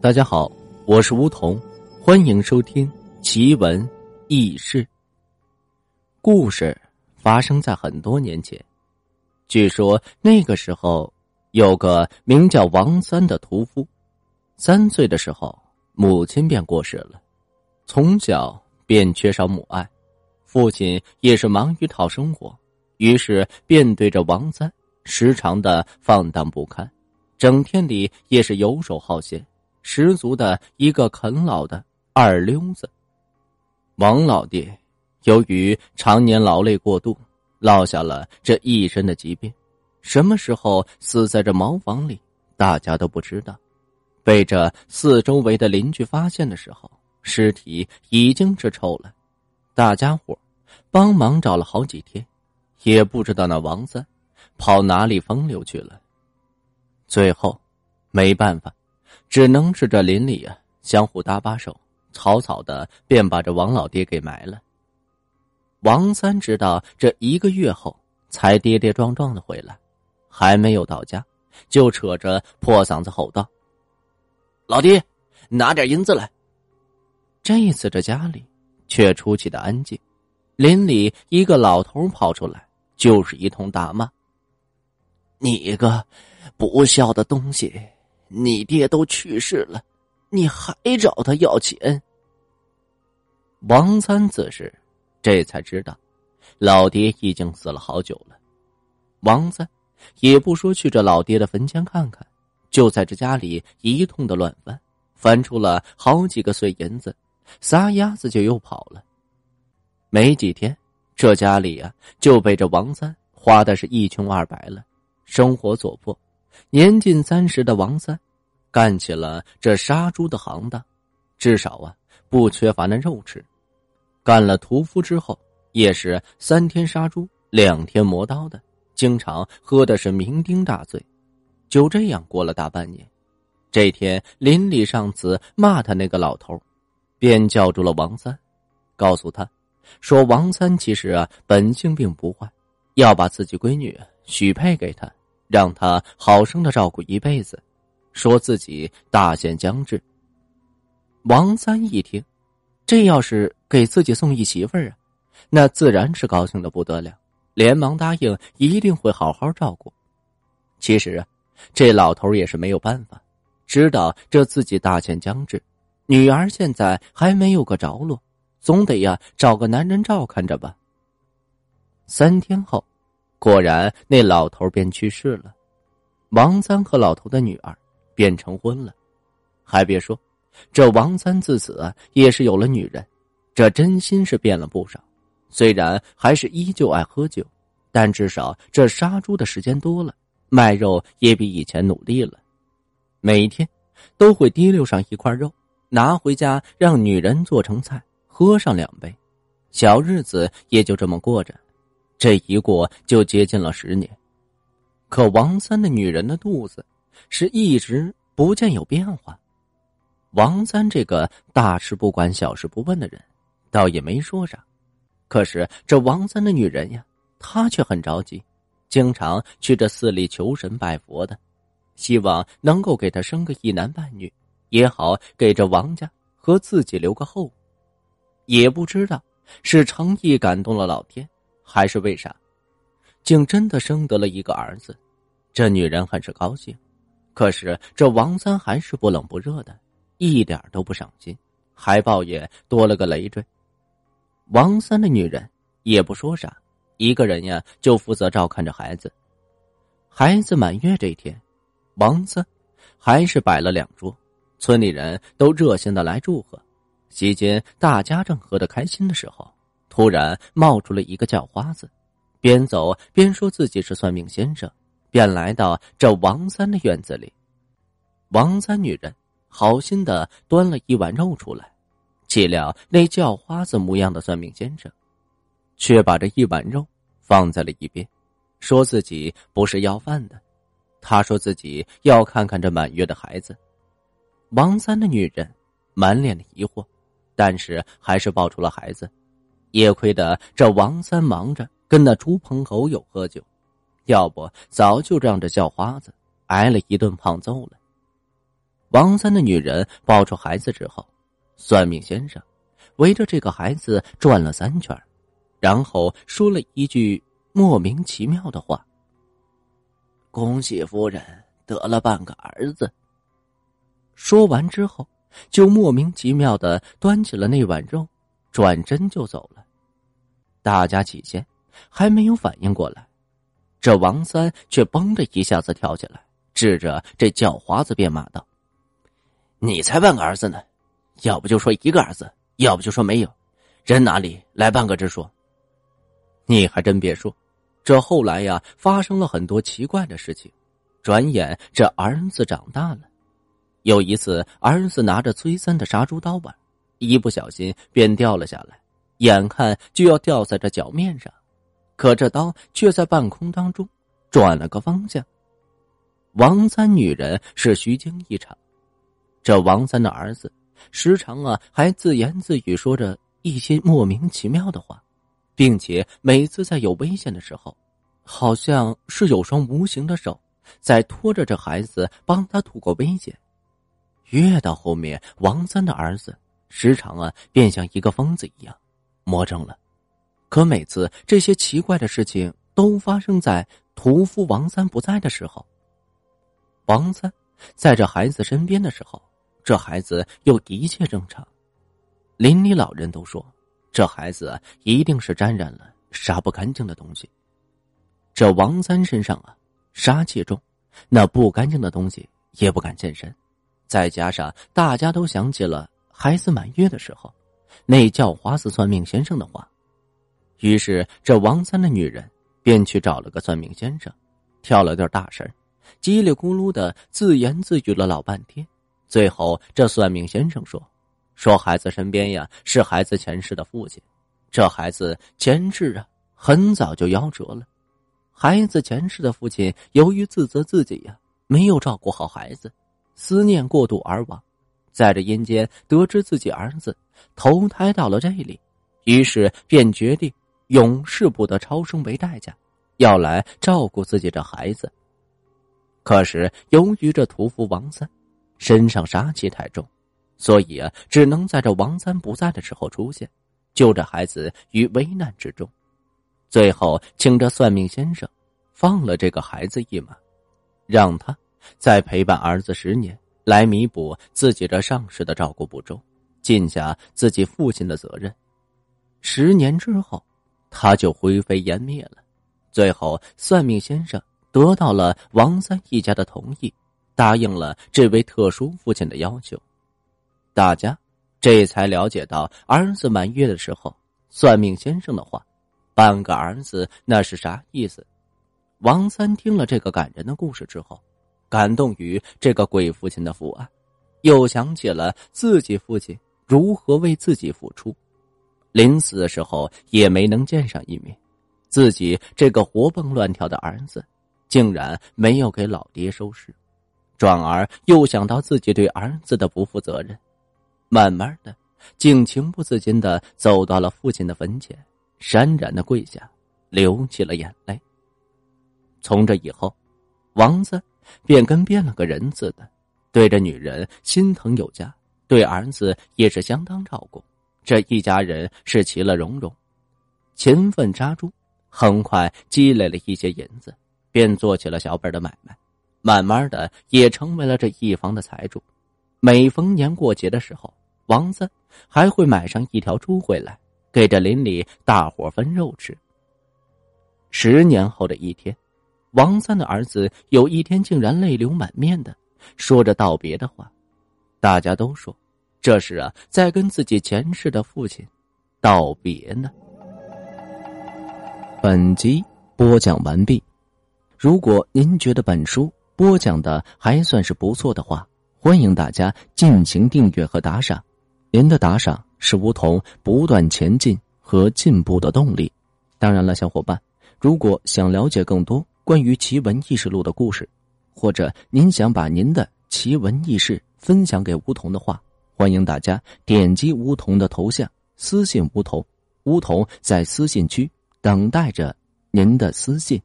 大家好，我是梧桐，欢迎收听奇闻异事。故事发生在很多年前，据说那个时候有个名叫王三的屠夫，三岁的时候母亲便过世了，从小便缺少母爱，父亲也是忙于讨生活，于是便对着王三时常的放荡不堪，整天里也是游手好闲。十足的一个啃老的二流子。王老爹由于常年劳累过度，落下了这一身的疾病。什么时候死在这茅房里，大家都不知道。被这四周围的邻居发现的时候，尸体已经是臭了。大家伙帮忙找了好几天，也不知道那王三跑哪里风流去了。最后，没办法。只能是这邻里啊，相互搭把手，草草的便把这王老爹给埋了。王三知道这一个月后才跌跌撞撞的回来，还没有到家，就扯着破嗓子吼道：“老爹，拿点银子来！”这一次这家里却出奇的安静，邻里一个老头跑出来，就是一通大骂：“你个不孝的东西！”你爹都去世了，你还找他要钱？王三此时这才知道，老爹已经死了好久了。王三也不说去这老爹的坟前看看，就在这家里一通的乱翻，翻出了好几个碎银子，撒丫子就又跑了。没几天，这家里啊就被这王三花的是一穷二白了，生活所迫。年近三十的王三，干起了这杀猪的行当，至少啊不缺乏那肉吃。干了屠夫之后，也是三天杀猪，两天磨刀的，经常喝的是酩酊大醉。就这样过了大半年。这天，邻里上次骂他那个老头，便叫住了王三，告诉他，说王三其实啊本性并不坏，要把自己闺女许配给他。让他好生的照顾一辈子，说自己大限将至。王三一听，这要是给自己送一媳妇儿啊，那自然是高兴的不得了，连忙答应一定会好好照顾。其实啊，这老头也是没有办法，知道这自己大限将至，女儿现在还没有个着落，总得呀找个男人照看着吧。三天后。果然，那老头便去世了。王三和老头的女儿便成婚了。还别说，这王三自此也是有了女人，这真心是变了不少。虽然还是依旧爱喝酒，但至少这杀猪的时间多了，卖肉也比以前努力了。每天都会提溜上一块肉，拿回家让女人做成菜，喝上两杯，小日子也就这么过着。这一过就接近了十年，可王三的女人的肚子是一直不见有变化。王三这个大事不管、小事不问的人，倒也没说啥。可是这王三的女人呀，她却很着急，经常去这寺里求神拜佛的，希望能够给他生个一男半女，也好给这王家和自己留个后。也不知道是诚意感动了老天。还是为啥，竟真的生得了一个儿子？这女人很是高兴，可是这王三还是不冷不热的，一点都不上心，还抱怨多了个累赘。王三的女人也不说啥，一个人呀就负责照看着孩子。孩子满月这天，王三还是摆了两桌，村里人都热心的来祝贺。席间，大家正喝得开心的时候。突然冒出了一个叫花子，边走边说自己是算命先生，便来到这王三的院子里。王三女人好心的端了一碗肉出来，岂料那叫花子模样的算命先生，却把这一碗肉放在了一边，说自己不是要饭的，他说自己要看看这满月的孩子。王三的女人满脸的疑惑，但是还是抱出了孩子。也亏得这王三忙着跟那猪朋狗友喝酒，要不早就让这叫花子挨了一顿胖揍了。王三的女人抱出孩子之后，算命先生围着这个孩子转了三圈，然后说了一句莫名其妙的话：“恭喜夫人得了半个儿子。”说完之后，就莫名其妙的端起了那碗肉，转身就走了。大家起先还没有反应过来，这王三却嘣的一下子跳起来，指着这叫花子便骂道：“你才半个儿子呢，要不就说一个儿子，要不就说没有，人哪里来半个之说？你还真别说，这后来呀，发生了很多奇怪的事情。转眼这儿子长大了。”有一次，儿子拿着崔三的杀猪刀玩，一不小心便掉了下来，眼看就要掉在这脚面上，可这刀却在半空当中转了个方向。王三女人是虚惊一场，这王三的儿子时常啊还自言自语说着一些莫名其妙的话，并且每次在有危险的时候，好像是有双无形的手在拖着这孩子帮他度过危险。越到后面，王三的儿子时常啊，便像一个疯子一样，魔怔了。可每次这些奇怪的事情都发生在屠夫王三不在的时候。王三在这孩子身边的时候，这孩子又一切正常。邻里老人都说，这孩子一定是沾染了杀不干净的东西。这王三身上啊，杀气重，那不干净的东西也不敢现身。再加上大家都想起了孩子满月的时候，那叫花子算命先生的话，于是这王三的女人便去找了个算命先生，跳了段大神，叽里咕噜的自言自语了老半天。最后，这算命先生说：“说孩子身边呀是孩子前世的父亲，这孩子前世啊很早就夭折了。孩子前世的父亲由于自责自己呀没有照顾好孩子。”思念过度而亡，在这阴间得知自己儿子投胎到了这里，于是便决定永世不得超生为代价，要来照顾自己的孩子。可是由于这屠夫王三身上杀气太重，所以啊，只能在这王三不在的时候出现，救这孩子于危难之中。最后，请这算命先生放了这个孩子一马，让他。再陪伴儿子十年，来弥补自己这上世的照顾不周，尽下自己父亲的责任。十年之后，他就灰飞烟灭了。最后，算命先生得到了王三一家的同意，答应了这位特殊父亲的要求。大家这才了解到儿子满月的时候，算命先生的话：“半个儿子那是啥意思？”王三听了这个感人的故事之后。感动于这个鬼父亲的父爱，又想起了自己父亲如何为自己付出，临死的时候也没能见上一面，自己这个活蹦乱跳的儿子，竟然没有给老爹收尸，转而又想到自己对儿子的不负责任，慢慢的，竟情不自禁的走到了父亲的坟前，潸然的跪下，流起了眼泪。从这以后，王三。便跟变了个人似的，对着女人心疼有加，对儿子也是相当照顾。这一家人是其乐融融，勤奋扎猪，很快积累了一些银子，便做起了小本的买卖，慢慢的也成为了这一方的财主。每逢年过节的时候，王三还会买上一条猪回来，给这邻里大伙分肉吃。十年后的一天。王三的儿子有一天竟然泪流满面的说着道别的话，大家都说这是啊在跟自己前世的父亲道别呢。本集播讲完毕，如果您觉得本书播讲的还算是不错的话，欢迎大家进行订阅和打赏，您的打赏是梧桐不断前进和进步的动力。当然了，小伙伴，如果想了解更多。关于奇闻异事录的故事，或者您想把您的奇闻异事分享给梧桐的话，欢迎大家点击梧桐的头像私信梧桐，梧桐在私信区等待着您的私信。